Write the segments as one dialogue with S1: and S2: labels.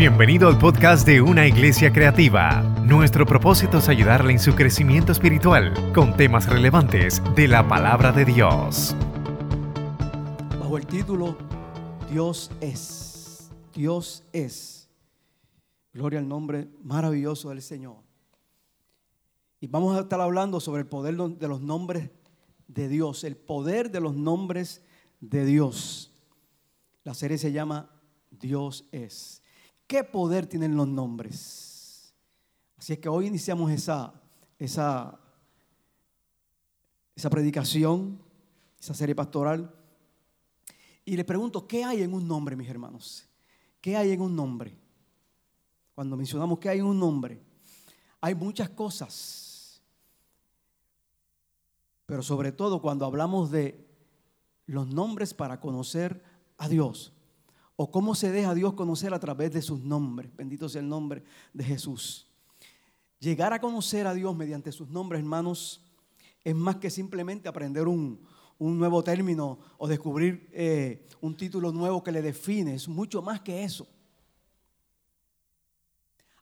S1: Bienvenido al podcast de Una Iglesia Creativa. Nuestro propósito es ayudarle en su crecimiento espiritual con temas relevantes de la palabra de Dios.
S2: Bajo el título Dios es. Dios es. Gloria al nombre maravilloso del Señor. Y vamos a estar hablando sobre el poder de los nombres de Dios, el poder de los nombres de Dios. La serie se llama Dios es. ¿Qué poder tienen los nombres? Así es que hoy iniciamos esa, esa, esa predicación, esa serie pastoral. Y le pregunto, ¿qué hay en un nombre, mis hermanos? ¿Qué hay en un nombre? Cuando mencionamos que hay en un nombre, hay muchas cosas. Pero sobre todo cuando hablamos de los nombres para conocer a Dios o cómo se deja Dios conocer a través de sus nombres. Bendito sea el nombre de Jesús. Llegar a conocer a Dios mediante sus nombres, hermanos, es más que simplemente aprender un, nuevo término o descubrir eh, un título nuevo que le define. Es mucho más que eso.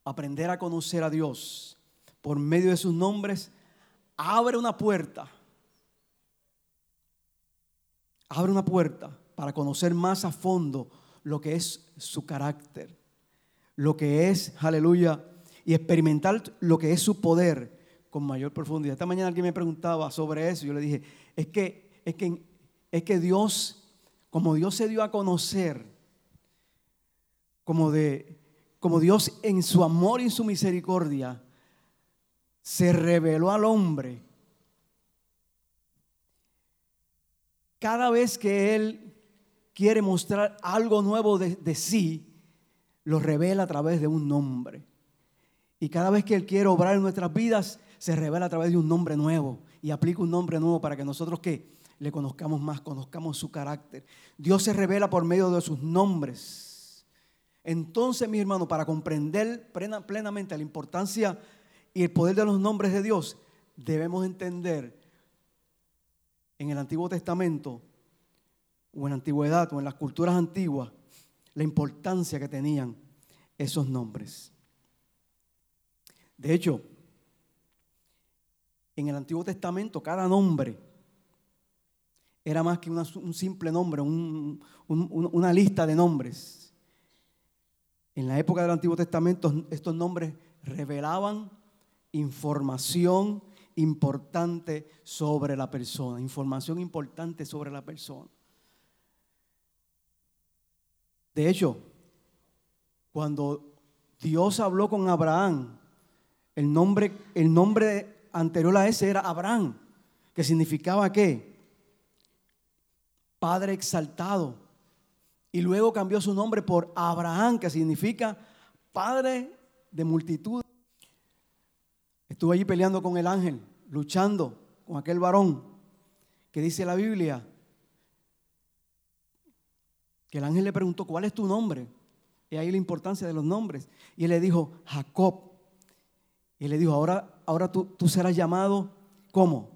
S2: Aprender a conocer a Dios por medio de sus nombres abre una puerta. Abre una puerta para conocer más a fondo lo que es su carácter, lo que es, aleluya, y experimentar lo que es su poder con mayor profundidad. Esta mañana alguien me preguntaba sobre eso, yo le dije, es que, es que, es que Dios, como Dios se dio a conocer, como, de, como Dios en su amor y en su misericordia, se reveló al hombre. Cada vez que Él quiere mostrar algo nuevo de, sí, lo revela a través de un nombre. Y cada vez que Él quiere obrar en nuestras vidas, se revela a través de un nombre nuevo y aplica un nombre nuevo para que nosotros que le conozcamos más, conozcamos su carácter. Dios se revela por medio de sus nombres. Entonces, mi hermano, para comprender plenamente la importancia y el poder de los nombres de Dios, debemos entender en el Antiguo Testamento o en la antigüedad o en las culturas antiguas la importancia que tenían esos nombres. De hecho, en el Antiguo Testamento cada nombre era más que un simple nombre, una lista de nombres. En la época del Antiguo Testamento estos nombres revelaban información importante sobre la persona, información importante sobre la persona. De hecho, cuando Dios habló con Abraham, el nombre, el nombre anterior a ese era Abraham, que significaba qué? Padre exaltado. Y luego cambió su nombre por Abraham, que significa Padre de multitud. Estuvo allí peleando con el ángel, luchando con aquel varón que dice la Biblia que el ángel le preguntó, ¿cuál es tu nombre? Y ahí la importancia de los nombres. Y él le dijo, Jacob. Y le dijo, ahora, ahora tú, tú serás llamado, ¿cómo?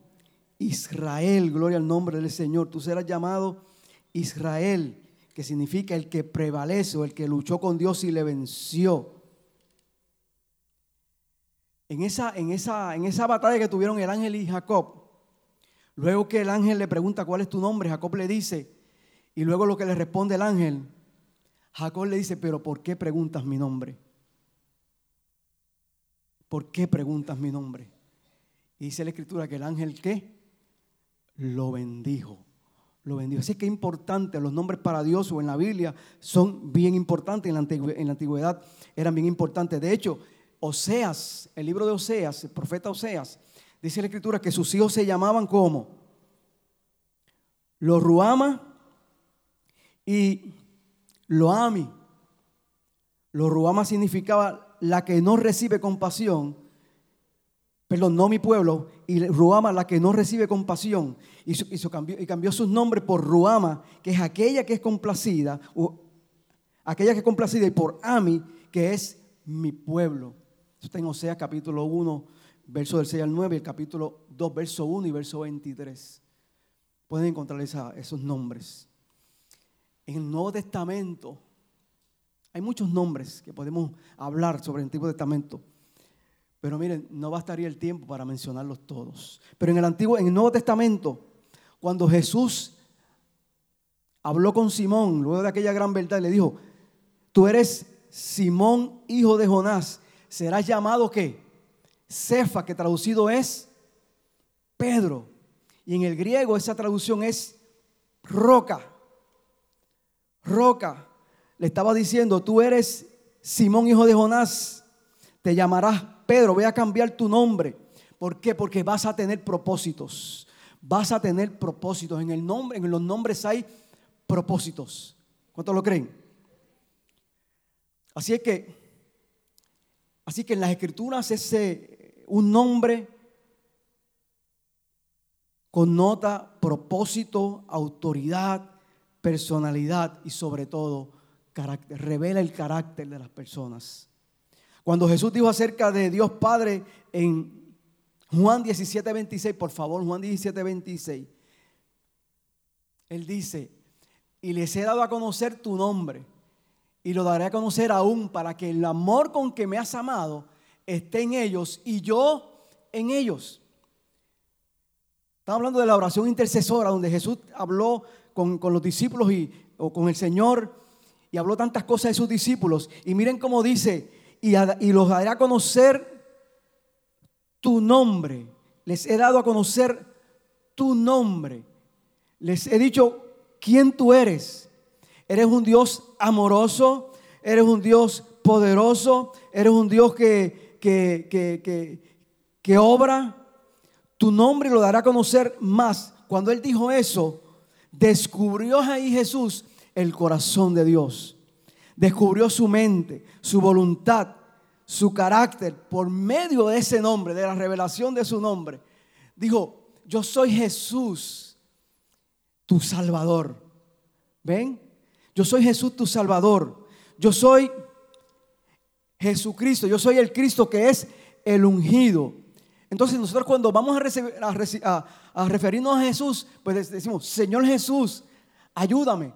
S2: Israel, gloria al nombre del Señor. Tú serás llamado Israel, que significa el que prevalece o el que luchó con Dios y le venció. En esa, en esa, en esa batalla que tuvieron el ángel y Jacob, luego que el ángel le pregunta cuál es tu nombre, Jacob le dice, y luego lo que le responde el ángel, Jacob le dice, pero ¿por qué preguntas mi nombre? ¿Por qué preguntas mi nombre? Y dice la escritura que el ángel ¿qué? Lo bendijo. Lo bendijo. Así que es importante, los nombres para Dios o en la Biblia son bien importantes, en la, antigüedad, eran bien importantes. De hecho, Oseas, el libro de Oseas, el profeta Oseas, dice la escritura que sus hijos se llamaban como los Ruama y Loami. Lo Ruama significaba la que no recibe compasión. Perdón, no mi pueblo. Y Ruama la que no recibe compasión. Y, cambió, y cambió sus nombres por Ruama, que es aquella que es complacida. O, aquella que es complacida. Y por Ami, que es mi pueblo. Esto está en Oseas capítulo 1, verso del 6 al 9. El capítulo 2, verso 1 y verso 23. Pueden encontrar esos nombres. En el Nuevo Testamento Hay muchos nombres que podemos hablar sobre el Antiguo Testamento. Pero miren, no bastaría el tiempo para mencionarlos todos. Pero en el Antiguo, en el Nuevo Testamento, cuando Jesús habló con Simón, luego de aquella gran verdad, le dijo, tú eres Simón, hijo de Jonás, serás llamado qué? Cefa, que traducido es Pedro. Y en el griego esa traducción es roca. Roca. Le estaba diciendo, tú eres Simón, hijo de Jonás, te llamarás Pedro, voy a cambiar tu nombre. ¿Por qué? Porque vas a tener propósitos. Vas a tener propósitos. En el nombre, en los nombres hay propósitos. ¿Cuántos lo creen? Así es que, así que en las escrituras ese un nombre connota propósito, autoridad, personalidad y sobre todo. Revela el carácter de las personas. Cuando Jesús dijo acerca de Dios Padre en Juan 17, 26, por favor, Juan 17, 26, Él dice, y les he dado a conocer tu nombre y lo daré a conocer aún para que el amor con que me has amado esté en ellos y yo en ellos. Estamos hablando de la oración intercesora donde Jesús habló con, los discípulos y, o con el Señor y habló tantas cosas de sus discípulos. Y miren cómo dice, y, y los a conocer tu nombre. Les he dado a conocer tu nombre. Les he dicho quién tú eres. Eres un Dios amoroso, eres un Dios poderoso, eres un Dios que, que, que, que obra tu nombre lo dará a conocer más. Cuando él dijo eso, descubrió ahí Jesús el corazón de Dios. Descubrió su mente, su voluntad, su carácter por medio de ese nombre, de la revelación de su nombre. Dijo, yo soy Jesús, tu Salvador. ¿Ven? Yo soy Jesús, tu Salvador. Yo soy Jesucristo. Yo soy el Cristo que es el ungido. Entonces nosotros cuando vamos a, referirnos a Jesús, pues decimos, Señor Jesús, ayúdame.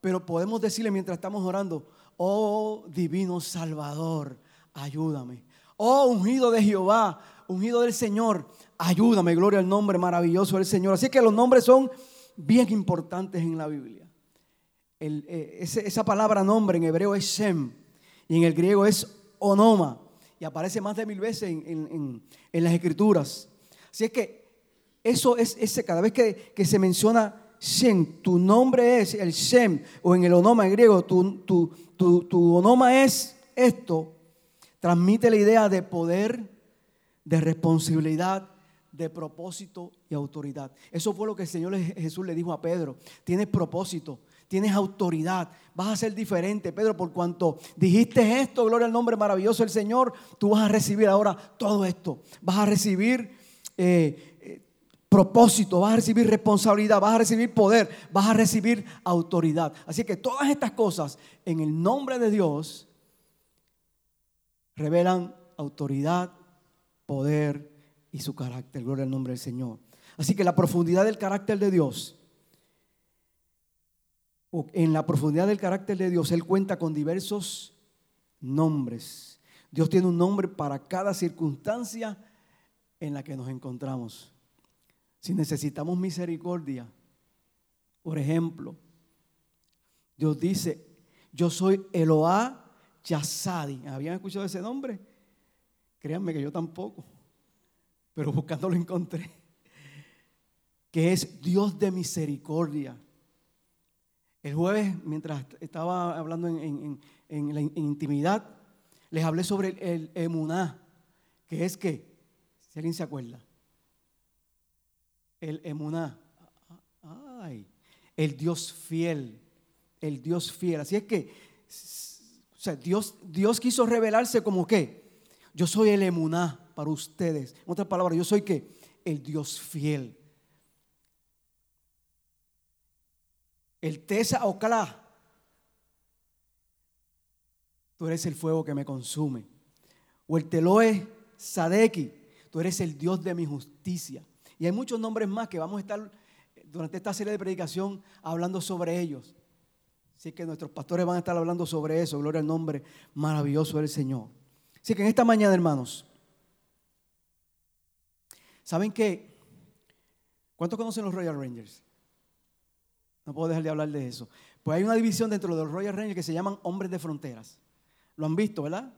S2: Pero podemos decirle mientras estamos orando, oh divino Salvador, ayúdame. Oh ungido de Jehová, ungido del Señor, ayúdame. Gloria al nombre maravilloso del Señor. Así que los nombres son bien importantes en la Biblia. Eh, esa palabra nombre en hebreo es Shem y en el griego es Onoma y aparece más de mil veces en, las escrituras. Así es que eso es ese, cada vez que, se menciona Shem, tu nombre es el Shem, o en el onoma en griego, tu, tu, tu, tu onoma es esto, transmite la idea de poder, de responsabilidad, de propósito y autoridad. Eso fue lo que el Señor Jesús le dijo a Pedro. Tienes propósito, tienes autoridad, vas a ser diferente, Pedro, por cuanto dijiste esto, gloria al nombre maravilloso del Señor, tú vas a recibir ahora todo esto, vas a recibir eh, eh, propósito, vas a recibir responsabilidad, vas a recibir poder, vas a recibir autoridad. Así que todas estas cosas en el nombre de Dios revelan autoridad, poder y su carácter, gloria al nombre del Señor. Así que la profundidad del carácter de Dios en la profundidad del carácter de Dios, Él cuenta con diversos nombres. Dios tiene un nombre para cada circunstancia en la que nos encontramos. Si necesitamos misericordia, por ejemplo, Dios dice, yo soy Eloá Yazadi. ¿Habían escuchado ese nombre? Créanme que yo tampoco, pero buscando lo encontré. Que es Dios de misericordia. El jueves, mientras estaba hablando en, la intimidad, les hablé sobre el, emuná, que es que, si alguien se acuerda, el emuná, ay, el Dios fiel, el Dios fiel. Así es que, o sea, Dios, Dios quiso revelarse como que, yo soy el emuná para ustedes. En otras palabras, yo soy que, el Dios fiel. El Tesa Ocalá. Tú eres el fuego que me consume. O el Teloe Sadeki. Tú eres el Dios de mi justicia. Y hay muchos nombres más que vamos a estar durante esta serie de predicación hablando sobre ellos. Así que nuestros pastores van a estar hablando sobre eso. Gloria al nombre maravilloso del Señor. Así que en esta mañana, hermanos, ¿saben qué? ¿Cuántos conocen los Royal Rangers? No puedo dejar de hablar de eso. Pues hay una división dentro de los Royal Rangers que se llaman hombres de fronteras. Lo han visto, ¿verdad?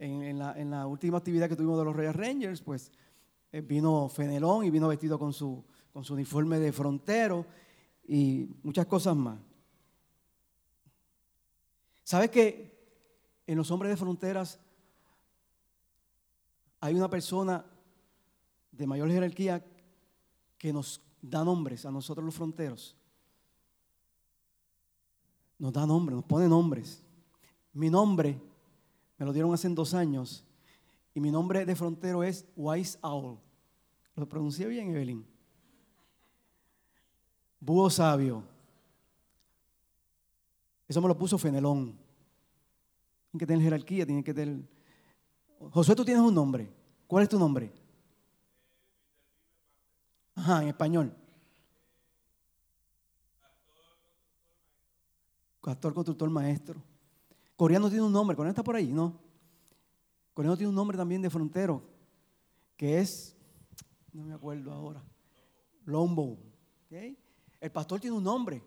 S2: En, la, última actividad que tuvimos de los Royal Rangers, pues eh, vino Fenelón y vino vestido con su, con su uniforme de frontero y muchas cosas más. ¿Sabes que en los hombres de fronteras hay una persona de mayor jerarquía que nos da nombres a nosotros los fronteros? Nos da nombres, nos pone nombres. Mi nombre me lo dieron hace dos años y mi nombre de frontero es Wise Owl. ¿Lo pronuncié bien, Evelyn? Búho sabio. Eso me lo puso Fenelón. Tienen que tener jerarquía, tienen que tener... Josué, tú tienes un nombre. ¿Cuál es tu nombre? Ajá, en español. Pastor, constructor, maestro. Coreano tiene un nombre. Coreano está por ahí, ¿no? Coreano tiene un nombre también de frontero, que es, no me acuerdo ahora, Lombo. El pastor tiene un nombre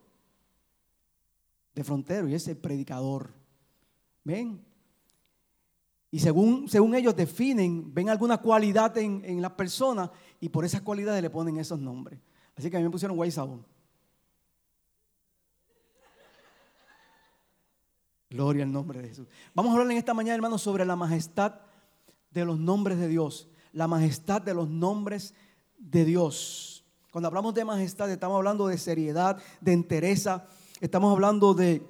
S2: de frontero y es el predicador. ¿Ven? Y según, según ellos definen, ven alguna cualidad en, en las personas y por esas cualidades le ponen esos nombres. Así que a mí me pusieron Guaysabón. Gloria al nombre de Jesús. Vamos a hablar en esta mañana, hermanos, sobre la majestad de los nombres de Dios. La majestad de los nombres de Dios. Cuando hablamos de majestad, estamos hablando de seriedad, de entereza, estamos hablando de,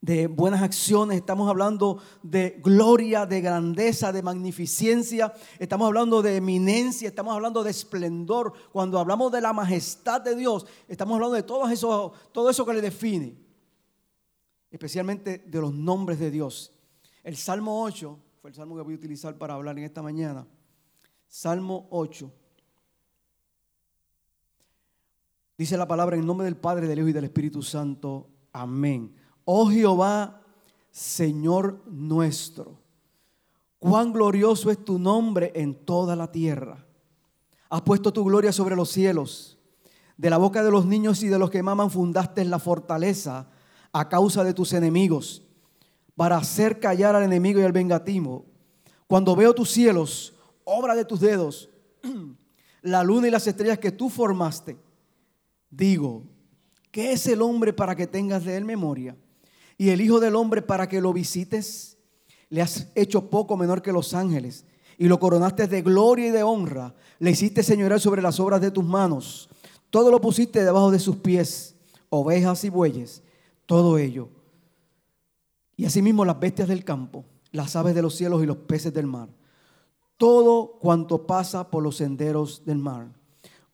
S2: de buenas acciones, estamos hablando de gloria, de grandeza, de magnificencia, estamos hablando de eminencia, estamos hablando de esplendor. Cuando hablamos de la majestad de Dios, estamos hablando de todo eso, todo eso que le define, especialmente de los nombres de Dios. El Salmo 8 fue el salmo que voy a utilizar para hablar en esta mañana. Salmo 8. Dice la palabra en nombre del Padre, del Hijo y del Espíritu Santo. Amén. Oh Jehová, Señor nuestro, cuán glorioso es tu nombre en toda la tierra. Has puesto tu gloria sobre los cielos. De la boca de los niños y de los que maman fundaste la fortaleza a causa de tus enemigos, para hacer callar al enemigo y al vengativo. Cuando veo tus cielos, obra de tus dedos, la luna y las estrellas que tú formaste, digo, ¿qué es el hombre para que tengas de él memoria? Y el Hijo del Hombre para que lo visites. Le has hecho poco menor que los ángeles y lo coronaste de gloria y de honra. Le hiciste señorear sobre las obras de tus manos. Todo lo pusiste debajo de sus pies, ovejas y bueyes, todo ello. Y asimismo las bestias del campo, las aves de los cielos y los peces del mar. Todo cuanto pasa por los senderos del mar.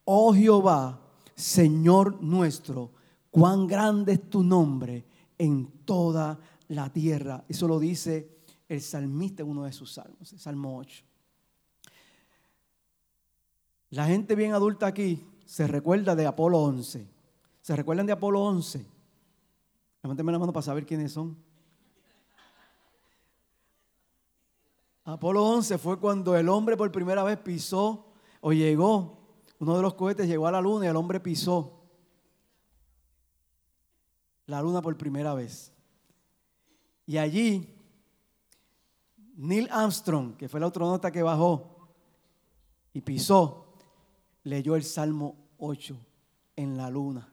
S2: Oh Jehová, Señor nuestro, cuán grande es tu nombre en toda la tierra. Eso lo dice el salmista en uno de sus salmos, el Salmo 8. La gente bien adulta aquí se recuerda de Apolo 11. ¿Se recuerdan de Apolo 11? Levánteme la mano para saber quiénes son. Apolo 11 fue cuando el hombre por primera vez pisó o llegó uno de los cohetes llegó a la luna y el hombre pisó la luna por primera vez. Y allí, Neil Armstrong, que fue la nota que bajó y pisó, leyó el Salmo 8 en la luna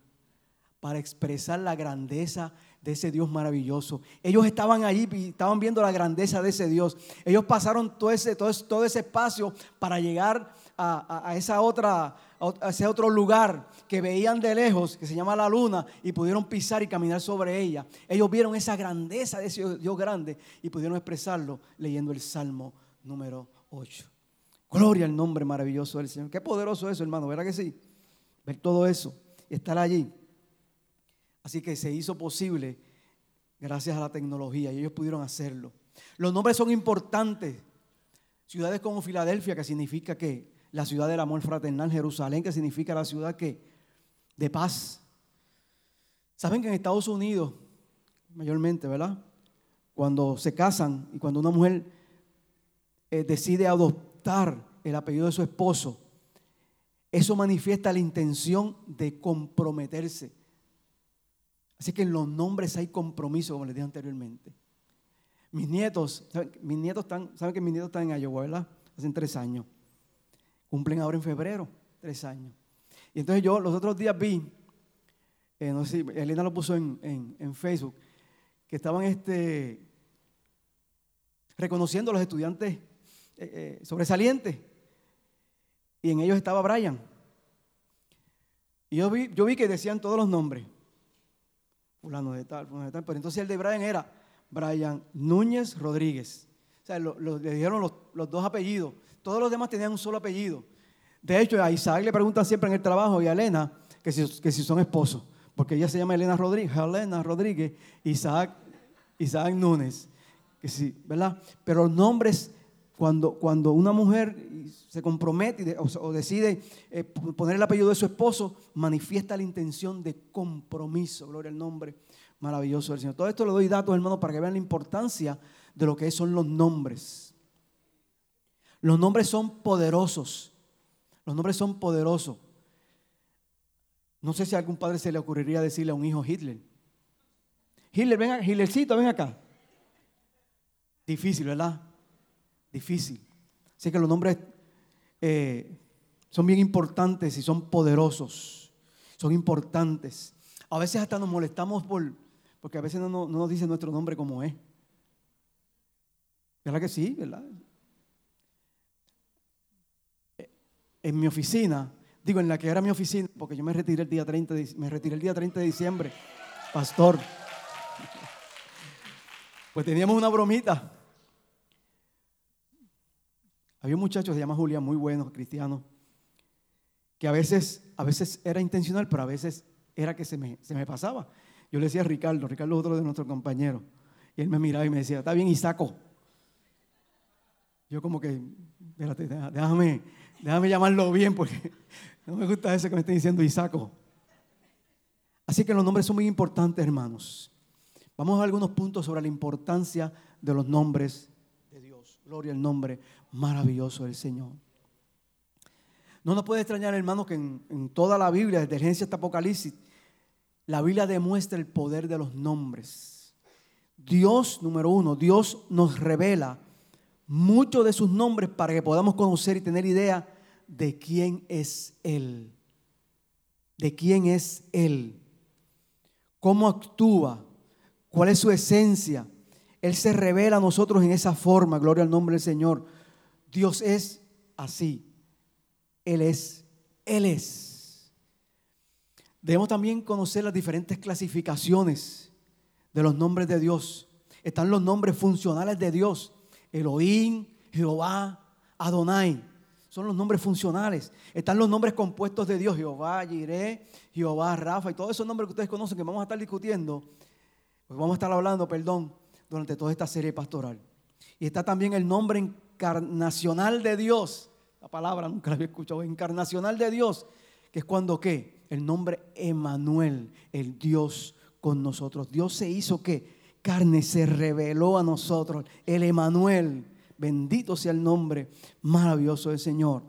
S2: para expresar la grandeza de ese Dios maravilloso. Ellos estaban allí, estaban viendo la grandeza de ese Dios. Ellos pasaron todo ese, todo, todo ese espacio para llegar a, esa otra, a ese otro lugar que veían de lejos, que se llama la luna, y pudieron pisar y caminar sobre ella. Ellos vieron esa grandeza de ese Dios grande y pudieron expresarlo leyendo el Salmo número 8. Gloria al nombre maravilloso del Señor. Qué poderoso eso, hermano, ¿verdad que sí? Ver todo eso y estar allí. Así que se hizo posible gracias a la tecnología y ellos pudieron hacerlo. Los nombres son importantes. Ciudades como Filadelfia, que significa que la ciudad del amor fraternal, Jerusalén, que significa la ciudad que de paz. Saben que en Estados Unidos mayormente, ¿verdad? Cuando se casan y cuando una mujer eh, decide adoptar el apellido de su esposo, eso manifiesta la intención de comprometerse. Así que en los nombres hay compromiso, como les dije anteriormente. Mis nietos, mis nietos están, saben que mis nietos están en Iowa, ¿verdad? Hacen tres años. Cumplen ahora en febrero, tres años. Y entonces yo los otros días vi, eh, no sé si Elena lo puso en, Facebook, que estaban este, reconociendo a los estudiantes eh, eh, sobresalientes y en ellos estaba Brian. Y yo vi, yo vi que decían todos los nombres. Fulano de tal, fulano de tal. Pero entonces el de Brian era Brian Núñez Rodríguez. O sea, le dijeron los, dos apellidos. Todos los demás tenían un solo apellido. De hecho, a Isaac le preguntan siempre en el trabajo y a Elena que si, que si son esposos. Porque ella se llama Elena Rodríguez, Elena Rodríguez, Isaac, Isaac Núñez. Que sí, ¿verdad? Pero los nombres cuando, cuando una mujer se compromete o, decide eh, poner el apellido de su esposo, manifiesta la intención de compromiso. Gloria al nombre maravilloso del Señor. Todo esto le doy datos, hermano, para que vean la importancia de lo que son los nombres. Los nombres son poderosos. Los nombres son poderosos. No sé si a algún padre se le ocurriría decirle a un hijo Hitler. Hitler, ven acá, Hitlercito, ven acá. Difícil, ¿verdad? Difícil. Así que los nombres eh, son bien importantes y son poderosos. Son importantes. A veces hasta nos molestamos por, porque a veces no, no nos dice nuestro nombre como es. ¿Verdad que sí? ¿Verdad? Eh, en mi oficina, digo en la que era mi oficina, porque yo me retiré el día 30 de, me retiré el día 30 de diciembre, pastor. Pues teníamos una bromita había un muchacho que se llama Julián, muy bueno, cristiano, que a veces, a veces era intencional, pero a veces era que se me, se me pasaba. Yo le decía a Ricardo, Ricardo es otro de nuestros compañeros, y él me miraba y me decía, está bien, Isaco. Yo como que, espérate, déjame, déjame llamarlo bien, porque no me gusta eso que me estén diciendo Isaco. Así que los nombres son muy importantes, hermanos. Vamos a algunos puntos sobre la importancia de los nombres de Dios. Gloria al nombre maravilloso del Señor. No nos puede extrañar, hermanos, que en, toda la Biblia, desde Génesis hasta Apocalipsis, la Biblia demuestra el poder de los nombres. Dios, número uno, Dios nos revela muchos de sus nombres para que podamos conocer y tener idea de quién es Él. De quién es Él. Cómo actúa. Cuál es su esencia. Él se revela a nosotros en esa forma. Gloria al nombre del Señor. Dios es así. Él es, Él es. Debemos también conocer las diferentes clasificaciones de los nombres de Dios. Están los nombres funcionales de Dios. Elohim, Jehová, Adonai. Son los nombres funcionales. Están los nombres compuestos de Dios. Jehová, Jireh, Jehová, Rafa y todos esos nombres que ustedes conocen que vamos a estar discutiendo. Pues vamos a estar hablando, perdón, durante toda esta serie pastoral. Y está también el nombre encarnacional de Dios. La palabra nunca la había escuchado. Encarnacional de Dios. Que es cuando qué? El nombre Emanuel, el Dios con nosotros. Dios se hizo que carne se reveló a nosotros. El Emanuel. Bendito sea el nombre maravilloso del Señor.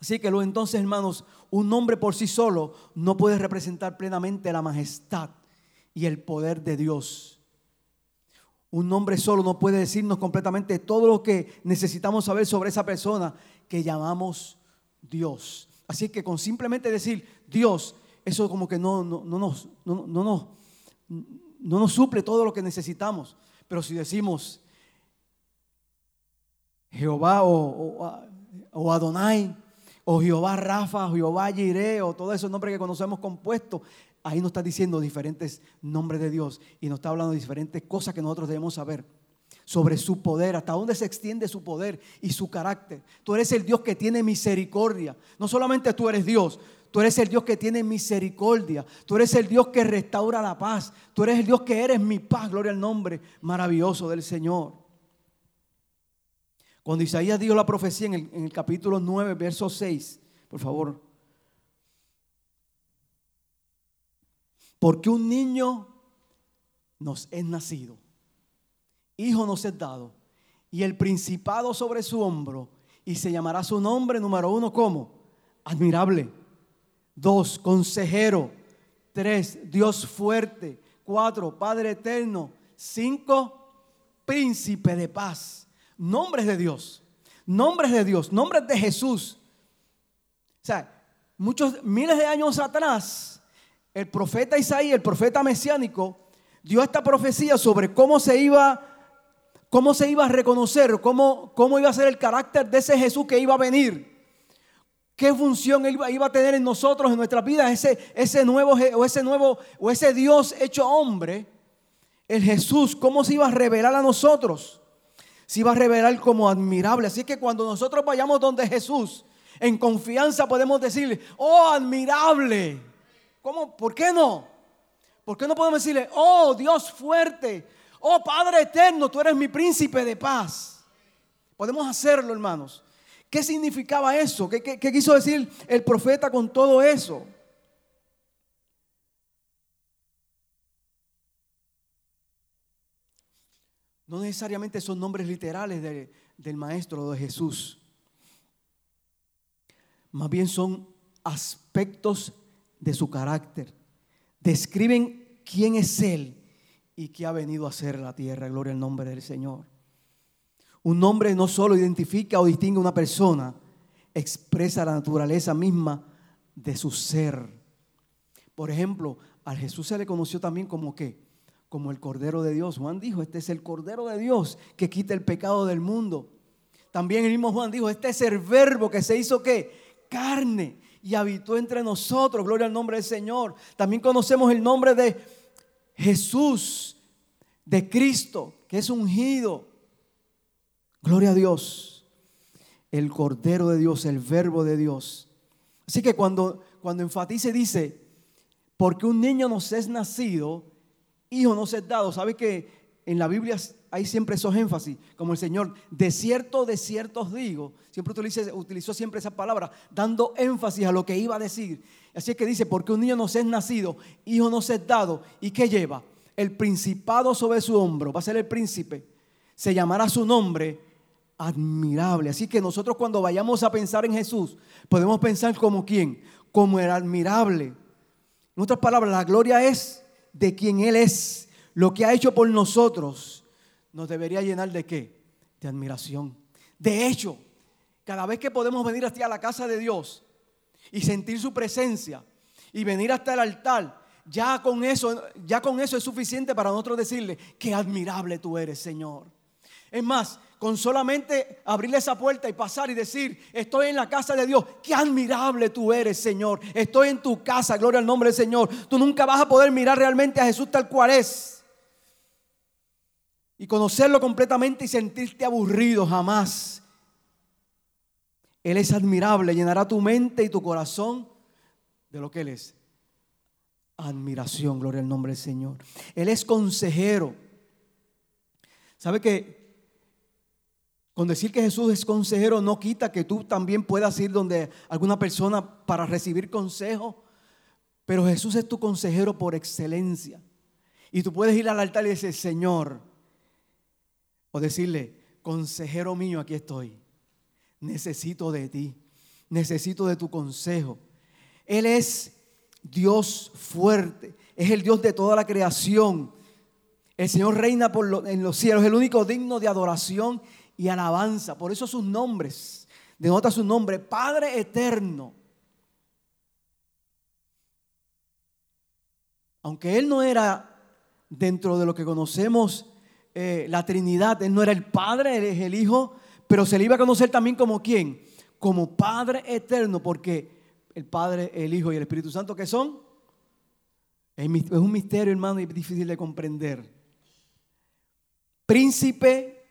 S2: Así que entonces, hermanos, un nombre por sí solo no puede representar plenamente la majestad y el poder de Dios. Un nombre solo no puede decirnos completamente todo lo que necesitamos saber sobre esa persona que llamamos Dios. Así que con simplemente decir Dios, eso como que no, no, no, nos, no, no, no nos suple todo lo que necesitamos. Pero si decimos Jehová o, o, Adonai, o Jehová Rafa, o Jehová Jireh, o todos esos nombres que conocemos compuestos, ahí nos está diciendo diferentes nombres de Dios y nos está hablando de diferentes cosas que nosotros debemos saber sobre su poder, hasta dónde se extiende su poder y su carácter. Tú eres el Dios que tiene misericordia. No solamente tú eres Dios, tú eres el Dios que tiene misericordia. Tú eres el Dios que restaura la paz. Tú eres el Dios que eres mi paz. Gloria al nombre maravilloso del Señor. Cuando Isaías dio la profecía en el, capítulo 9, verso 6, por favor, Porque un niño nos es nacido, hijo nos es dado, y el principado sobre su hombro, y se llamará su nombre número uno como admirable, dos, consejero, tres, Dios fuerte, cuatro, Padre eterno, cinco, príncipe de paz. Nombres de Dios, nombres de Dios, nombres de Jesús. O sea, muchos miles de años atrás, el profeta Isaías, el profeta mesiánico, dio esta profecía sobre cómo se iba, cómo se iba a reconocer, cómo, cómo iba a ser el carácter de ese Jesús que iba a venir. ¿Qué función iba, iba a tener en nosotros, en nuestras vidas, ese, ese nuevo o ese nuevo o ese Dios hecho hombre? El Jesús, ¿cómo se iba a revelar a nosotros? Se iba a revelar como admirable. Así que cuando nosotros vayamos donde Jesús, en confianza podemos decirle, oh, admirable. ¿Cómo? ¿Por qué no? ¿Por qué no podemos decirle, oh Dios fuerte, oh Padre eterno, tú eres mi príncipe de paz? Podemos hacerlo, hermanos. ¿Qué significaba eso? ¿Qué, quiso decir el profeta con todo eso? No necesariamente son nombres literales del Maestro de Jesús. Más bien son aspectos de su carácter describen quién es Él y qué ha venido a hacer la tierra. Gloria al nombre del Señor. Un nombre no solo identifica o distingue a una persona, expresa la naturaleza misma de su ser. Por ejemplo, a Jesús se le conoció también como qué? Como el Cordero de Dios. Juan dijo, este es el Cordero de Dios que quita el pecado del mundo. También el mismo Juan dijo, este es el verbo que se hizo qué? Carne y habitó entre nosotros. Gloria al nombre del Señor. También conocemos el nombre de Jesús, de Cristo, que es ungido. Gloria a Dios. El Cordero de Dios, el Verbo de Dios. Así que cuando, cuando enfatice dice, porque un niño nos es nacido, hijo nos es dado. ¿Sabe que en la Biblia hay siempre esos énfasis, como el Señor, de cierto, de cierto os digo, siempre utilizó, utilizó siempre esa palabra, dando énfasis a lo que iba a decir. Así es que dice, porque un niño nos es nacido, hijo nos es dado, ¿y qué lleva? El principado sobre su hombro, va a ser el príncipe, se llamará su nombre admirable. Así que nosotros cuando vayamos a pensar en Jesús, podemos pensar como quién, como el admirable. En otras palabras, la gloria es de quien Él es, lo que ha hecho por nosotros nos debería llenar de qué? De admiración. De hecho, cada vez que podemos venir hasta la casa de Dios y sentir su presencia y venir hasta el altar, ya con eso, ya con eso es suficiente para nosotros decirle qué admirable tú eres, Señor. Es más, con solamente abrirle esa puerta y pasar y decir, estoy en la casa de Dios, qué admirable tú eres, Señor. Estoy en tu casa, gloria al nombre del Señor. Tú nunca vas a poder mirar realmente a Jesús tal cual es y conocerlo completamente y sentirte aburrido jamás. Él es admirable, llenará tu mente y tu corazón de lo que Él es. Admiración, gloria al nombre del Señor. Él es consejero. ¿Sabe que con decir que Jesús es consejero no quita que tú también puedas ir donde alguna persona para recibir consejo? Pero Jesús es tu consejero por excelencia. Y tú puedes ir al altar y decir, Señor, o decirle, consejero mío, aquí estoy. Necesito de ti. Necesito de tu consejo. Él es Dios fuerte. Es el Dios de toda la creación. El Señor reina por en los cielos. Es el único digno de adoración y alabanza. Por eso sus nombres. Denota su nombre. Padre eterno. Aunque Él no era dentro de lo que conocemos eh, la Trinidad. Él no era el Padre, Él es el Hijo, pero se le iba a conocer también como quién? Como Padre eterno, porque el Padre, el Hijo y el Espíritu Santo, ¿qué son? Es un misterio, hermano, y difícil de comprender. Príncipe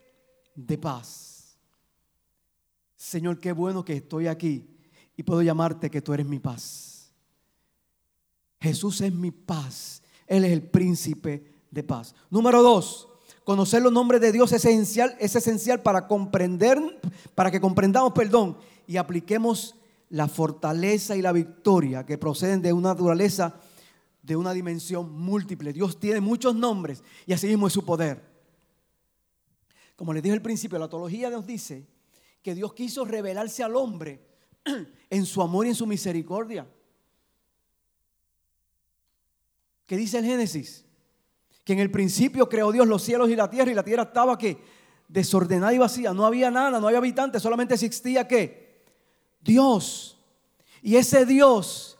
S2: de paz. Señor, qué bueno que estoy aquí y puedo llamarte que tú eres mi paz. Jesús es mi paz. Él es el príncipe de paz. Número dos, Conocer los nombres de Dios es esencial, es esencial para comprender, para que comprendamos, perdón, y apliquemos la fortaleza y la victoria que proceden de una naturaleza de una dimensión múltiple. Dios tiene muchos nombres y así mismo es su poder. Como les dije al principio, la teología nos dice que Dios quiso revelarse al hombre en su amor y en su misericordia. ¿Qué dice el Génesis? Que en el principio creó Dios los cielos y la tierra y la tierra estaba que desordenada y vacía, no había nada, no había habitantes, solamente existía que Dios. Y ese Dios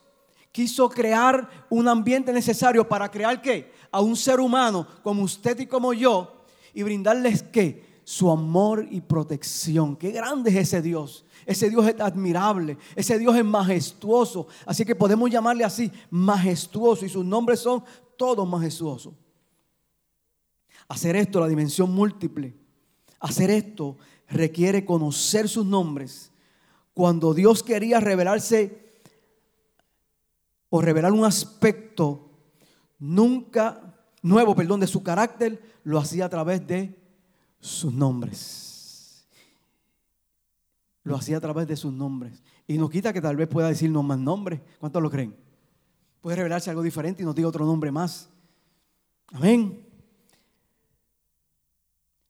S2: quiso crear un ambiente necesario para crear qué? A un ser humano como usted y como yo y brindarles qué? Su amor y protección. Qué grande es ese Dios. Ese Dios es admirable, ese Dios es majestuoso. Así que podemos llamarle así, majestuoso. Y sus nombres son todos majestuosos. Hacer esto, la dimensión múltiple, hacer esto requiere conocer sus nombres. Cuando Dios quería revelarse o revelar un aspecto nunca nuevo, perdón, de su carácter, lo hacía a través de sus nombres lo hacía a través de sus nombres. Y nos quita que tal vez pueda decirnos más nombres. ¿Cuántos lo creen? Puede revelarse algo diferente y nos diga otro nombre más. Amén.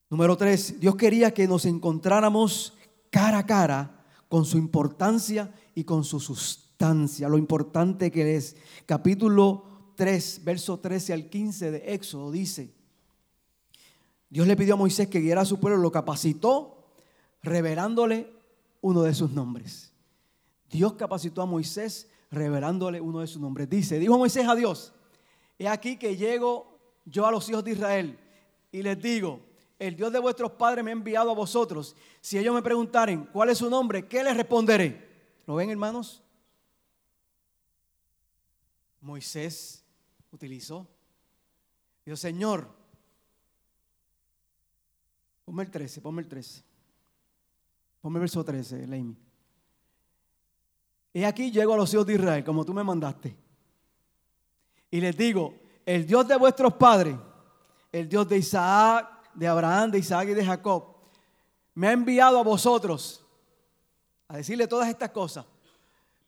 S2: Número tres, Dios quería que nos encontráramos cara a cara con su importancia y con su sustancia, lo importante que es. Capítulo 3, verso 13 al 15 de Éxodo dice, Dios le pidió a Moisés que guiara a su pueblo, lo capacitó, revelándole uno de sus nombres. Dios capacitó a Moisés revelándole uno de sus nombres. Dice, dijo Moisés a Dios, he aquí que llego yo a los hijos de Israel y les digo, el Dios de vuestros padres me ha enviado a vosotros. Si ellos me preguntaren cuál es su nombre, ¿qué les responderé? ¿Lo ven, hermanos? Moisés utilizó. Dijo, Señor, ponme el 13, ponme el 13. Ponme el verso 13, Leimi. Y aquí llego a los hijos de Israel, como tú me mandaste. Y les digo, el Dios de vuestros padres, el Dios de Isaac, de Abraham, de Isaac y de Jacob, me ha enviado a vosotros a decirle todas estas cosas.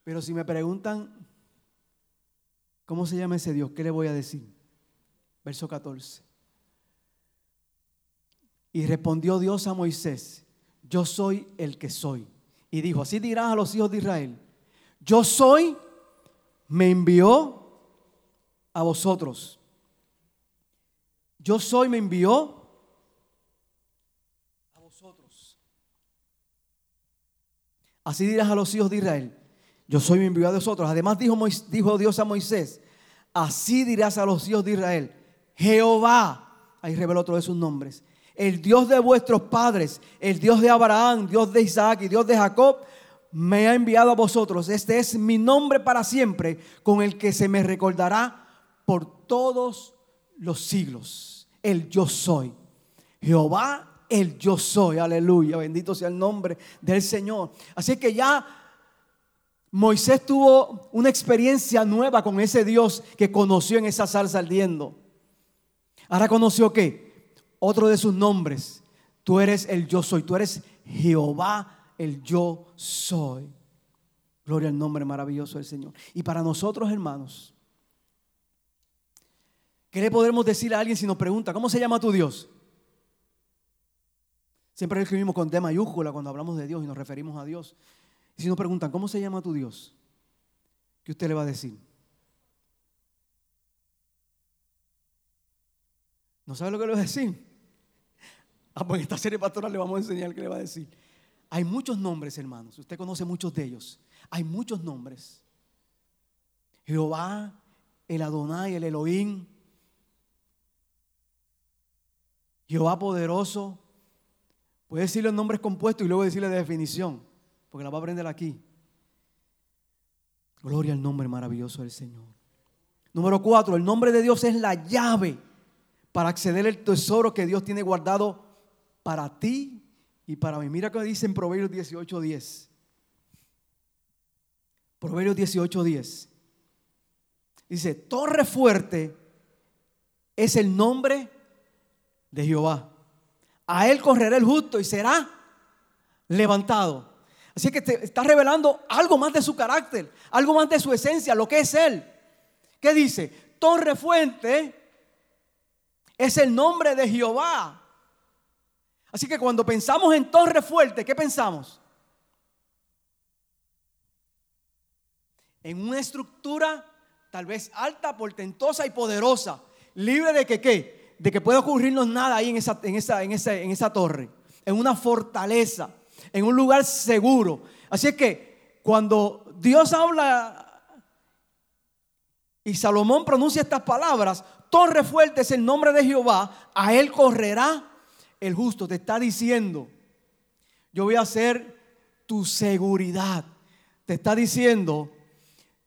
S2: Pero si me preguntan, ¿cómo se llama ese Dios? ¿Qué le voy a decir? Verso 14. Y respondió Dios a Moisés, yo soy el que soy. Y dijo, así dirás a los hijos de Israel, yo soy, me envió a vosotros. Yo soy, me envió a vosotros. Así dirás a los hijos de Israel, yo soy, envió a vosotros. Además dijo, dijo Dios a Moisés, así dirás a los hijos de Israel, Jehová, ahí reveló otro de sus nombres, el Dios de vuestros padres, el Dios de Abraham, Dios de Isaac y Dios de Jacob, me ha enviado a vosotros. Este es mi nombre para siempre, con el que se me recordará por todos los siglos. El yo soy. Jehová, el yo soy. Aleluya. Bendito sea el nombre del Señor. Así que ya Moisés tuvo una experiencia nueva con ese Dios que conoció en esa salsa ardiendo. Ahora conoció qué? otro de sus nombres. Tú eres el yo soy, tú eres Jehová el yo soy. Gloria al nombre maravilloso del Señor. Y para nosotros, hermanos, ¿qué le podremos decir a alguien si nos pregunta, ¿cómo se llama tu Dios? Siempre escribimos con D mayúscula cuando hablamos de Dios y nos referimos a Dios. Y si nos preguntan, ¿cómo se llama tu Dios? ¿Qué usted le va a decir? ¿No sabe lo que le va a decir? Ah, pues en esta serie pastoral le vamos a enseñar qué le va a decir. Hay muchos nombres, hermanos. Usted conoce muchos de ellos. Hay muchos nombres. Jehová, el Adonai, el Elohim. Jehová poderoso. Puede decirle los nombres compuestos y luego decirle de definición, porque la va a aprender aquí. Gloria al nombre maravilloso del Señor. Número cuatro, el nombre de Dios es la llave para acceder al tesoro que Dios tiene guardado para ti y para mí. Mira que dice en Proverbios 18:10. Proverbios 18:10. Dice, torre fuerte es el nombre de Jehová. A él correrá el justo y será levantado. Así que te está revelando algo más de su carácter, algo más de su esencia, lo que es él. ¿Qué dice? torre fuerte es el nombre de Jehová. Así que cuando pensamos en torre fuerte, ¿qué pensamos? En una estructura tal vez alta, portentosa y poderosa, libre de que qué, de que pueda ocurrirnos nada ahí en esa, en esa, en esa, en esa torre, en una fortaleza, en un lugar seguro. Así es que cuando Dios habla y Salomón pronuncia estas palabras, torre fuerte es el nombre de Jehová, a él correrá el justo. Te está diciendo, yo voy a ser tu seguridad. Te está diciendo,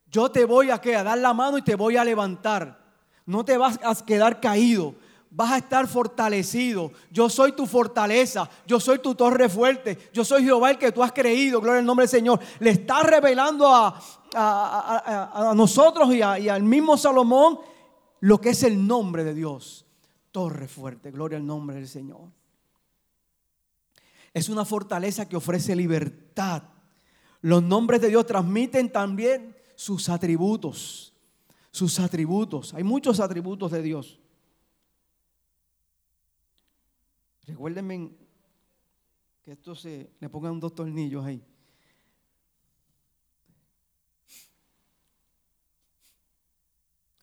S2: yo te voy a, a dar la mano y te voy a levantar. No te vas a quedar caído. Vas a estar fortalecido. Yo soy tu fortaleza. Yo soy tu torre fuerte. Yo soy Jehová el que tú has creído. Gloria al nombre del Señor. Le está revelando a, a, nosotros y, y al mismo Salomón lo que es el nombre de Dios. Torre fuerte. Gloria al nombre del Señor. Es una fortaleza que ofrece libertad. Los nombres de Dios transmiten también sus atributos, sus atributos. Hay muchos atributos de Dios. Recuérdenme que esto se le pongan dos tornillos ahí.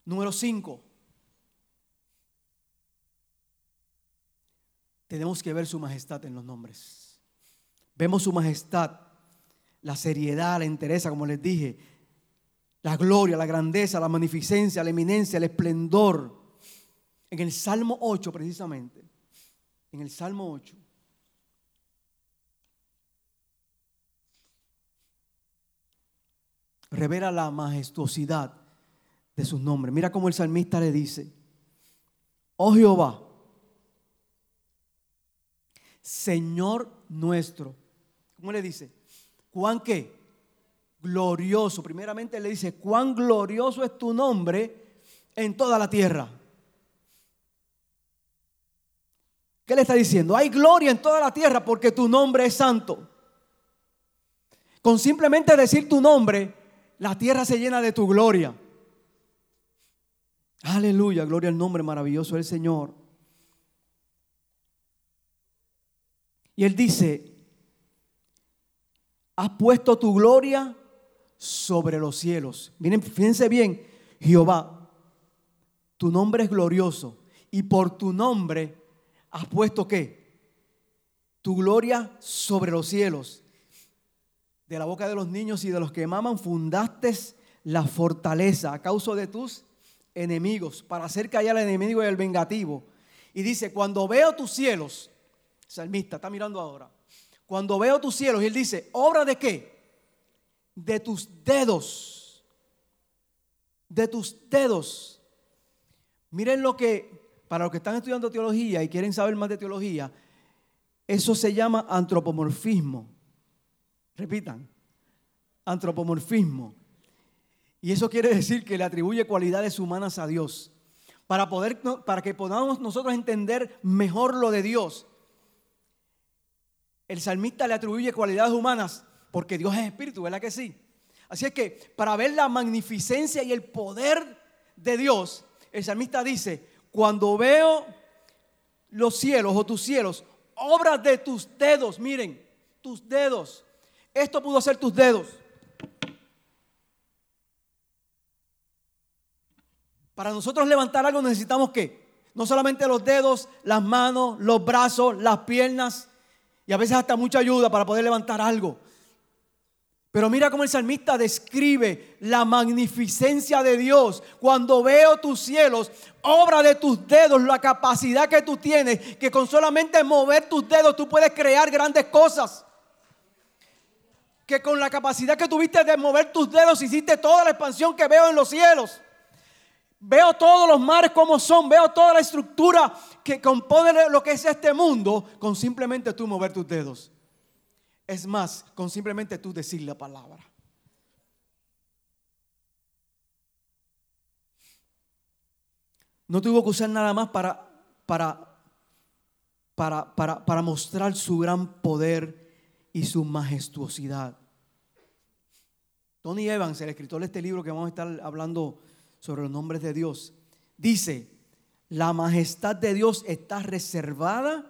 S2: Número 5. Tenemos que ver su majestad en los nombres. Vemos su majestad, la seriedad, la entereza, como les dije, la gloria, la grandeza, la magnificencia, la eminencia, el esplendor. En el Salmo 8 precisamente, en el Salmo 8. Revela la majestuosidad de sus nombres. Mira cómo el salmista le dice, oh Jehová, Señor nuestro. ¿Cómo le dice? ¿Cuán qué? glorioso. Primeramente le dice, cuán glorioso es tu nombre en toda la tierra. ¿Qué le está diciendo? Hay gloria en toda la tierra porque tu nombre es santo. Con simplemente decir tu nombre, la tierra se llena de tu gloria. Aleluya, gloria al nombre maravilloso del Señor. Y él dice, has puesto tu gloria sobre los cielos. Miren, fíjense bien, Jehová, tu nombre es glorioso y por tu nombre has puesto qué? Tu gloria sobre los cielos. De la boca de los niños y de los que maman fundaste la fortaleza a causa de tus enemigos, para hacer callar al enemigo y al vengativo. Y dice, cuando veo tus cielos, salmista está mirando ahora, cuando veo tus cielos, y él dice, ¿obra de qué? de tus dedos. De tus dedos. Miren lo que, para los que están estudiando teología y quieren saber más de teología, eso se llama antropomorfismo. Repitan, antropomorfismo. Y eso quiere decir que le atribuye cualidades humanas a Dios. Para, poder, para que podamos nosotros entender mejor lo de Dios. El salmista le atribuye cualidades humanas porque Dios es espíritu, ¿verdad que sí? Así es que para ver la magnificencia y el poder de Dios, el salmista dice, cuando veo los cielos o tus cielos, obras de tus dedos, miren, tus dedos. Esto pudo ser tus dedos. Para nosotros levantar algo necesitamos qué? No solamente los dedos, las manos, los brazos, las piernas y a veces hasta mucha ayuda para poder levantar algo. Pero mira cómo el salmista describe la magnificencia de Dios. Cuando veo tus cielos, obra de tus dedos, la capacidad que tú tienes, que con solamente mover tus dedos tú puedes crear grandes cosas. Que con la capacidad que tuviste de mover tus dedos hiciste toda la expansión que veo en los cielos. Veo todos los mares como son, veo toda la estructura que compone lo que es este mundo con simplemente tú mover tus dedos. Es más, con simplemente tú decir la palabra. No tuvo que usar nada más para, para, para, para, para mostrar su gran poder y su majestuosidad. Tony Evans, el escritor de este libro que vamos a estar hablando sobre los nombres de Dios, Dice, la majestad de Dios está reservada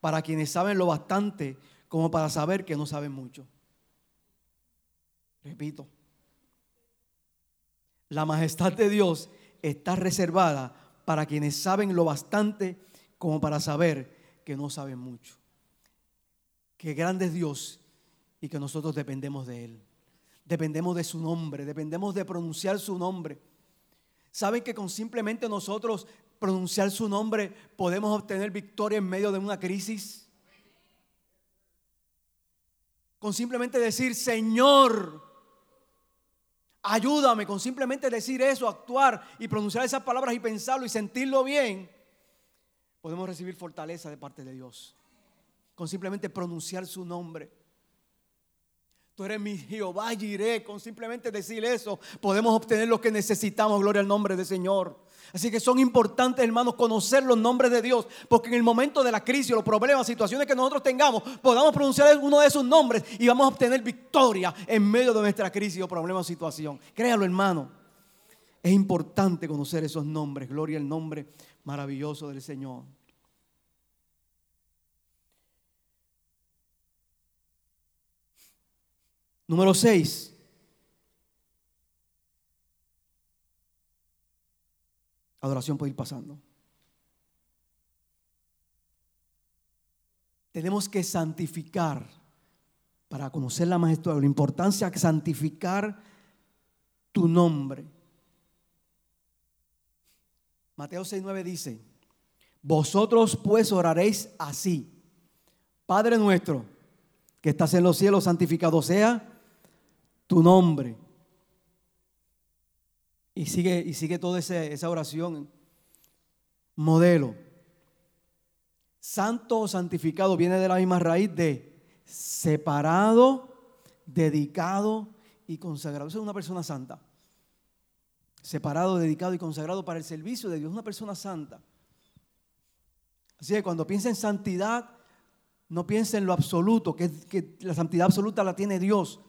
S2: para quienes saben lo bastante como para saber que no saben mucho. Repito, la majestad de Dios está reservada para quienes saben lo bastante como para saber que no saben mucho. Que grande es Dios y que nosotros dependemos de Él. Dependemos de su nombre, dependemos de pronunciar su nombre. ¿Saben que con simplemente nosotros pronunciar su nombre podemos obtener victoria en medio de una crisis? Con simplemente decir, Señor, ayúdame, con simplemente decir eso, actuar y pronunciar esas palabras y pensarlo y sentirlo bien, podemos recibir fortaleza de parte de Dios. Con simplemente pronunciar su nombre. Tú eres mi Jehová iré Con simplemente decir eso, podemos obtener lo que necesitamos. Gloria al nombre del Señor. Así que son importantes, hermanos, conocer los nombres de Dios, porque en el momento de la crisis, los problemas, situaciones que nosotros tengamos, podamos pronunciar uno de esos nombres y vamos a obtener victoria en medio de nuestra crisis o problema o situación. Créalo, hermano. Es importante conocer esos nombres. Gloria al nombre maravilloso del Señor. Número 6. Adoración puede ir pasando. Tenemos que santificar para conocer la majestad, la importancia de santificar tu nombre. Mateo 6:9 dice, vosotros pues oraréis así, Padre nuestro, que estás en los cielos, santificado sea tu nombre. Y sigue, y sigue toda esa oración. Modelo. Santo o santificado viene de la misma raíz de separado, dedicado y consagrado. Eso es una persona santa. Separado, dedicado y consagrado para el servicio de Dios. Una persona santa. Así que cuando piensa en santidad, no piensa en lo absoluto, que, que la santidad absoluta la tiene Dios.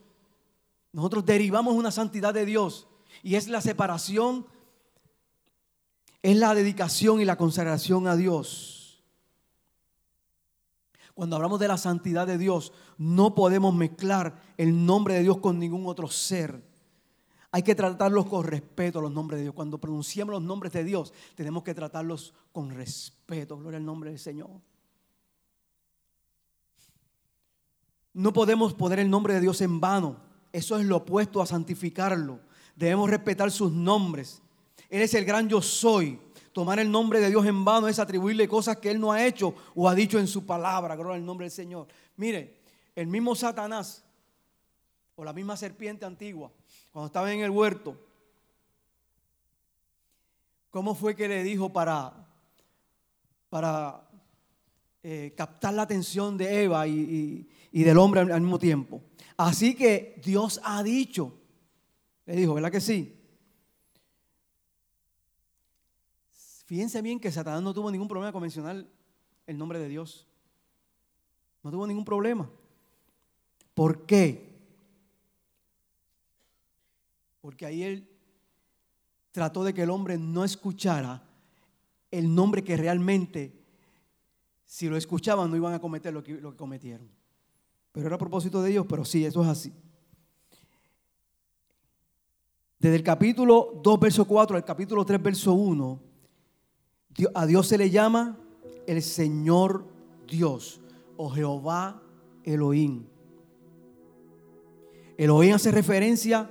S2: Nosotros derivamos una santidad de Dios y es la separación, es la dedicación y la consagración a Dios. Cuando hablamos de la santidad de Dios, no podemos mezclar el nombre de Dios con ningún otro ser. Hay que tratarlos con respeto, los nombres de Dios. Cuando pronunciamos los nombres de Dios, tenemos que tratarlos con respeto. Gloria al nombre del Señor. No podemos poner el nombre de Dios en vano. Eso es lo opuesto a santificarlo. Debemos respetar sus nombres. Él es el gran yo soy. Tomar el nombre de Dios en vano es atribuirle cosas que Él no ha hecho o ha dicho en su palabra. Gloria al nombre del Señor. Mire, el mismo Satanás o la misma serpiente antigua, cuando estaba en el huerto, ¿cómo fue que le dijo para, para eh, captar la atención de Eva y, y del hombre al mismo tiempo? Así que Dios ha dicho, le dijo, ¿verdad que sí? Fíjense bien que Satanás no tuvo ningún problema con mencionar el nombre de Dios. No tuvo ningún problema. ¿Por qué? Porque ahí él trató de que el hombre no escuchara el nombre que realmente, si lo escuchaban, no iban a cometer lo que, lo que cometieron. Pero era a propósito de Dios, pero sí, eso es así. Desde el capítulo 2, verso 4 al capítulo 3, verso 1, a Dios se le llama el Señor Dios o Jehová Elohim. Elohim hace referencia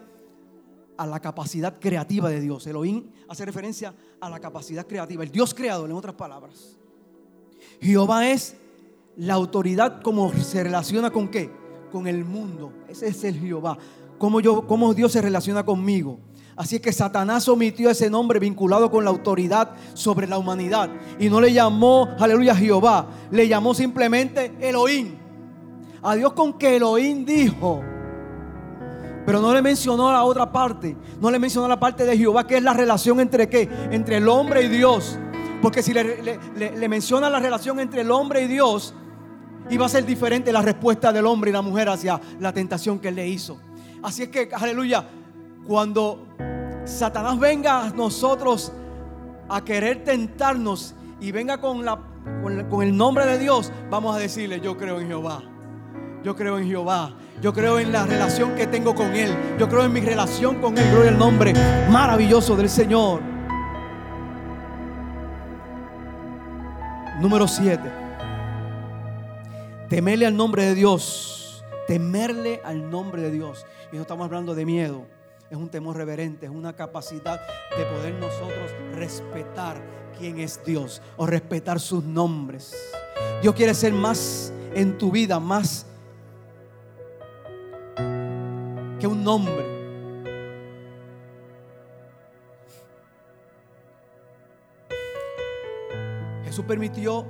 S2: a la capacidad creativa de Dios. Elohim hace referencia a la capacidad creativa. El Dios creador, en otras palabras. Jehová es la autoridad como se relaciona con qué? Con el mundo. Ese es el Jehová. Cómo, yo, cómo Dios se relaciona conmigo. Así es que Satanás omitió ese nombre vinculado con la autoridad sobre la humanidad. Y no le llamó, aleluya, Jehová. Le llamó simplemente Elohim. A Dios con que Elohim dijo. Pero no le mencionó la otra parte. No le mencionó la parte de Jehová, que es la relación entre qué? Entre el hombre y Dios. Porque si le, le menciona la relación entre el hombre y Dios, va a ser diferente la respuesta del hombre y la mujer hacia la tentación que él le hizo. Así es que, aleluya, cuando Satanás venga a nosotros a querer tentarnos y venga con, la, con, el nombre de Dios, vamos a decirle, yo creo en Jehová. Yo creo en Jehová. Yo creo en la relación que tengo con Él. Yo creo en mi relación con Él. Gloria al nombre maravilloso del Señor. Número 7. Temerle al nombre de Dios. Temerle al nombre de Dios. Y no estamos hablando de miedo. Es un temor reverente. Es una capacidad de poder nosotros respetar quién es Dios. O respetar sus nombres. Dios quiere ser más en tu vida. Más que un nombre. Jesús permitió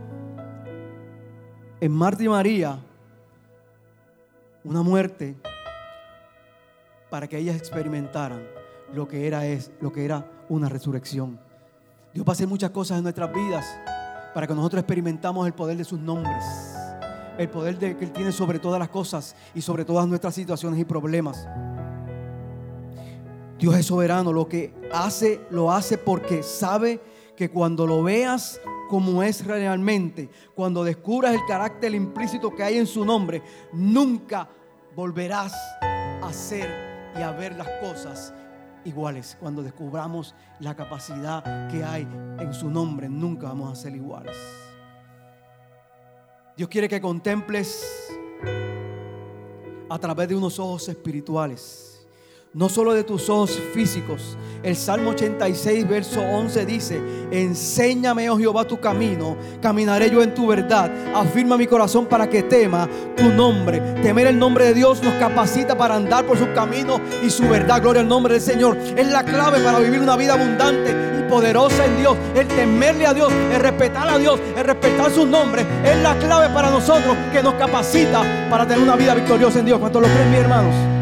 S2: en Marta y María una muerte para que ellas experimentaran lo que era es lo que era una resurrección. Dios va a hacer muchas cosas en nuestras vidas para que nosotros experimentamos el poder de sus nombres el poder de, que Él tiene sobre todas las cosas y sobre todas nuestras situaciones y problemas. Dios es soberano, lo que hace, lo hace porque sabe que cuando lo veas como es realmente, cuando descubras el carácter implícito que hay en su nombre, nunca volverás a hacer y a ver las cosas iguales. Cuando descubramos la capacidad que hay en su nombre, nunca vamos a ser iguales. Dios quiere que contemples a través de unos ojos espirituales no solo de tus ojos físicos. El Salmo 86, verso 11 dice, enséñame, oh Jehová, tu camino, caminaré yo en tu verdad, afirma mi corazón para que tema tu nombre. Temer el nombre de Dios nos capacita para andar por su camino y su verdad. Gloria al nombre del Señor. Es la clave para vivir una vida abundante y poderosa en Dios. El temerle a Dios, el respetar a Dios, el respetar su nombre, es la clave para nosotros que nos capacita para tener una vida victoriosa en Dios. ¿Cuántos lo creen, mis hermanos?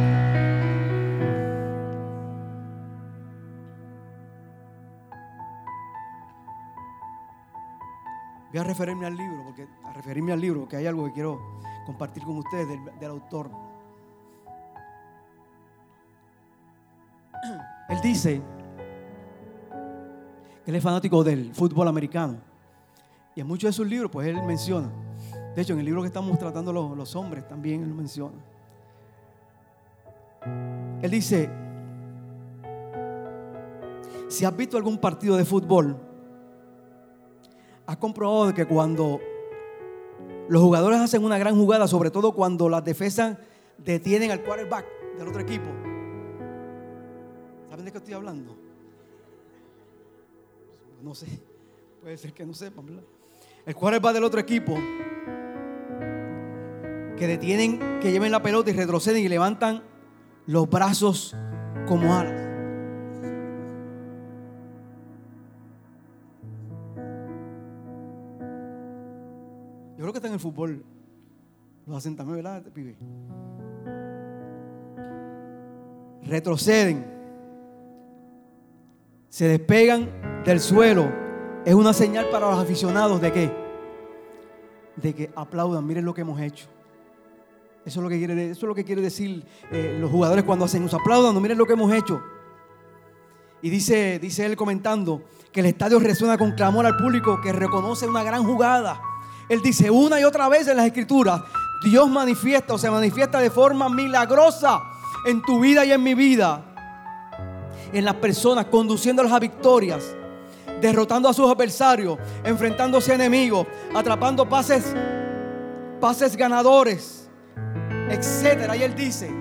S2: Voy a referirme al libro, porque a referirme al libro, porque hay algo que quiero compartir con ustedes del, autor. Él dice que él es fanático del fútbol americano. Y en muchos de sus libros, pues él menciona. De hecho, en el libro que estamos tratando los, los hombres, también él menciona. Él dice, si has visto algún partido de fútbol, has comprobado que cuando los jugadores hacen una gran jugada, sobre todo cuando las defensas detienen al quarterback del otro equipo. ¿Saben de qué estoy hablando? No sé. Puede ser que no sepan. El quarterback del otro equipo que detienen, que lleven la pelota y retroceden y levantan los brazos como alas. Que está en el fútbol. Lo hacen también, ¿verdad, pibe? Retroceden. Se despegan del suelo. Es una señal para los aficionados de qué? De que aplaudan. Miren lo que hemos hecho. Eso es lo que quiere, eso es lo que quiere decir eh, los jugadores cuando hacen eso. Aplaudan, miren lo que hemos hecho. Y dice, dice él comentando que el estadio resuena con clamor al público que reconoce una gran jugada. Él dice una y otra vez en las escrituras, Dios manifiesta o se manifiesta de forma milagrosa en tu vida y en mi vida. En las personas, conduciéndolas a victorias, derrotando a sus adversarios, enfrentándose a enemigos, atrapando pases, pases ganadores, etcétera. Y él dice,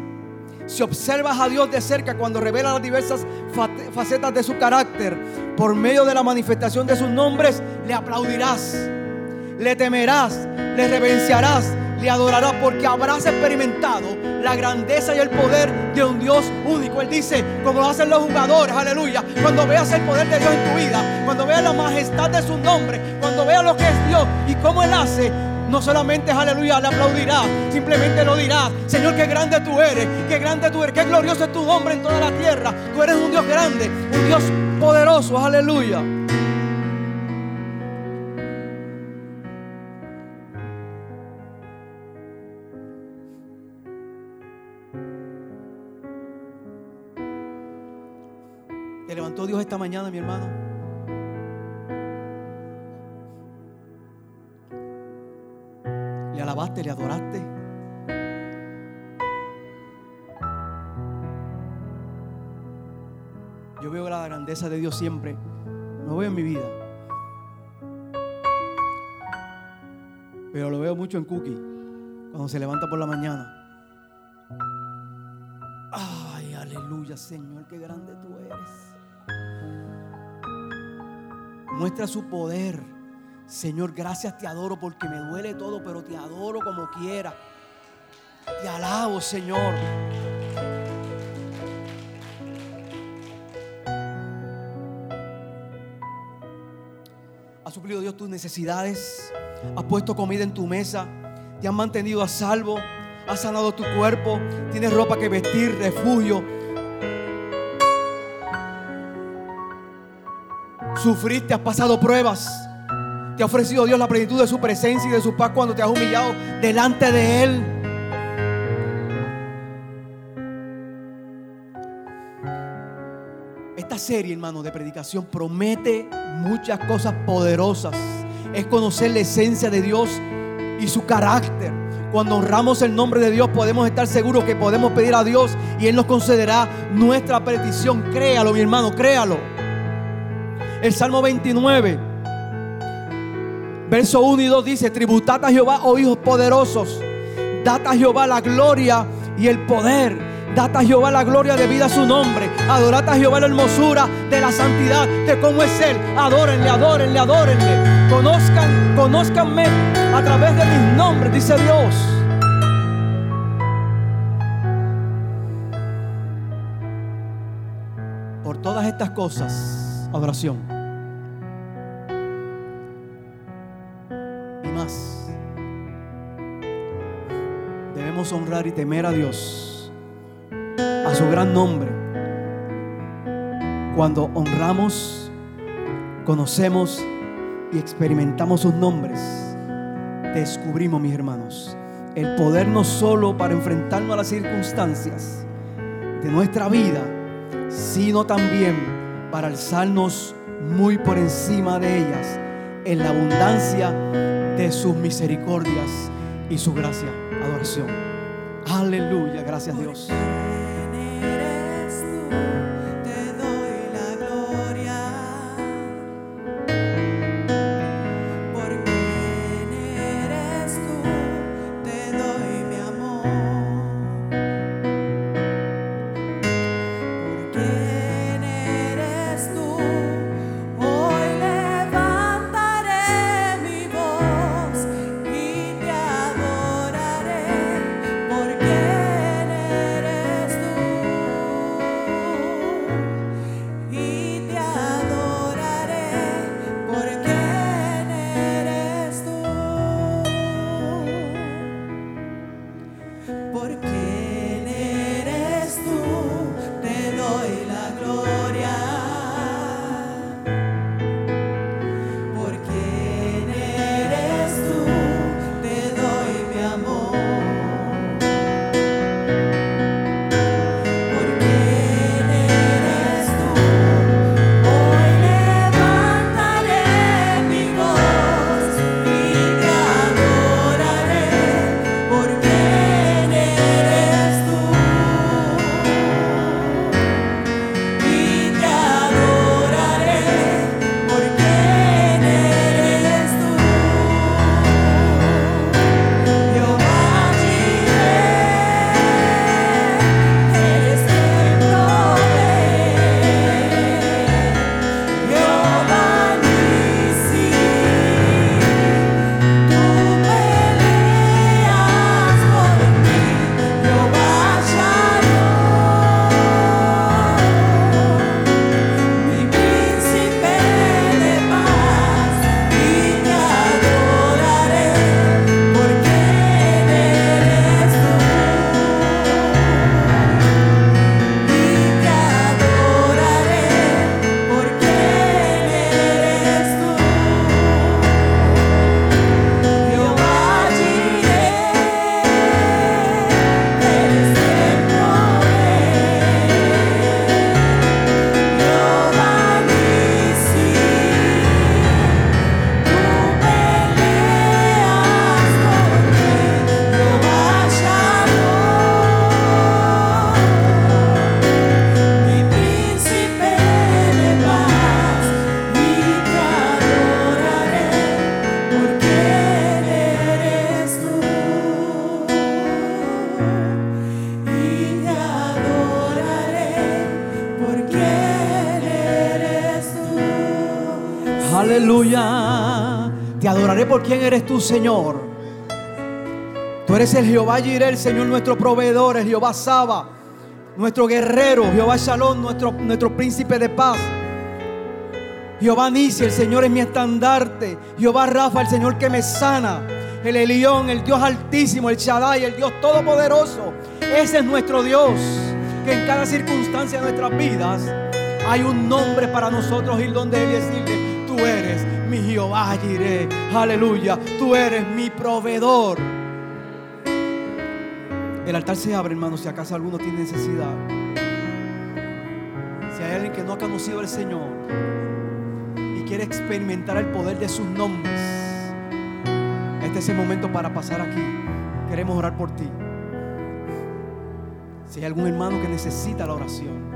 S2: si observas a Dios de cerca cuando revela las diversas facetas de su carácter por medio de la manifestación de sus nombres, le aplaudirás le temerás, le reverenciarás, le adorarás porque habrás experimentado la grandeza y el poder de un Dios único. Él dice, como lo hacen los jugadores, aleluya, cuando veas el poder de Dios en tu vida, cuando veas la majestad de su nombre, cuando veas lo que es Dios y cómo Él hace, no solamente, aleluya, le aplaudirás, simplemente lo dirás, Señor, qué grande tú eres, qué grande tú eres, qué glorioso es tu nombre en toda la tierra. Tú eres un Dios grande, un Dios poderoso, aleluya. ¿Te levantó Dios esta mañana, mi hermano? ¿Le alabaste, le adoraste? Yo veo la grandeza de Dios siempre. Lo veo en mi vida. Pero lo veo mucho en Cookie. Cuando se levanta por la mañana. Ay, aleluya, Señor, qué grande tú eres. Muestra su poder. Señor, gracias, te adoro porque me duele todo, pero te adoro como quiera. Te alabo, Señor. Ha suplido Dios tus necesidades. Has puesto comida en tu mesa. Te han mantenido a salvo. Has sanado tu cuerpo. Tienes ropa que vestir, refugio. Sufriste, has pasado pruebas. Te ha ofrecido Dios la plenitud de su presencia y de su paz cuando te has humillado delante de Él. Esta serie, hermano, de predicación promete muchas cosas poderosas. Es conocer la esencia de Dios y su carácter. Cuando honramos el nombre de Dios podemos estar seguros que podemos pedir a Dios y Él nos concederá nuestra petición. Créalo, mi hermano, créalo. El Salmo 29, verso 1 y 2 dice, tributad a Jehová, oh hijos poderosos, dad a Jehová la gloria y el poder. Dad a Jehová la gloria de vida a su nombre. Adorad a Jehová la hermosura de la santidad, de cómo es Él. Adórenle, adórenle, adórenle. Conozcan, conozcanme a través de mis nombres, dice Dios. Por todas estas cosas, adoración. Y más. Debemos honrar y temer a Dios, a su gran nombre. Cuando honramos, conocemos y experimentamos sus nombres, descubrimos, mis hermanos, el poder no solo para enfrentarnos a las circunstancias de nuestra vida, sino también para alzarnos muy por encima de ellas en la abundancia de sus misericordias y su gracia. Adoración. Aleluya, gracias Dios.
S3: Quien eres tú, Señor. Tú eres el Jehová Jireh, el Señor nuestro proveedor, el Jehová Saba, nuestro guerrero, Jehová Shalom, nuestro, nuestro príncipe de paz. Jehová Nisi, el Señor es mi estandarte. Jehová Rafa, el Señor que me sana. El Elión, el Dios altísimo, el Shaddai, el Dios todopoderoso. Ese es nuestro Dios. Que en cada circunstancia de nuestras vidas hay un nombre para nosotros ir donde Él y decirle, tú eres mi Jehová Jireh. Aleluya. Tú eres mi proveedor. El altar se abre, hermano, si acaso alguno tiene necesidad. Si hay alguien que no ha conocido al Señor y quiere experimentar el poder de sus nombres, este es el momento para pasar aquí. Queremos orar por ti. Si hay algún hermano que necesita la oración,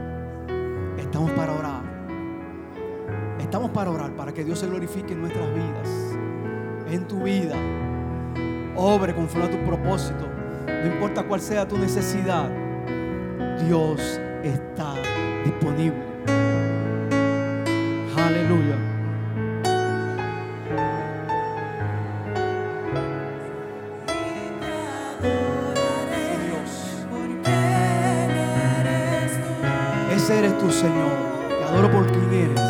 S3: estamos para orar. Estamos para orar, para que Dios se glorifique en nuestras vidas, en tu vida. Obre conforme a tu propósito. No importa cuál sea tu necesidad, Dios está disponible. Aleluya. Dios. Ese eres tú, Señor. Te adoro por quien eres.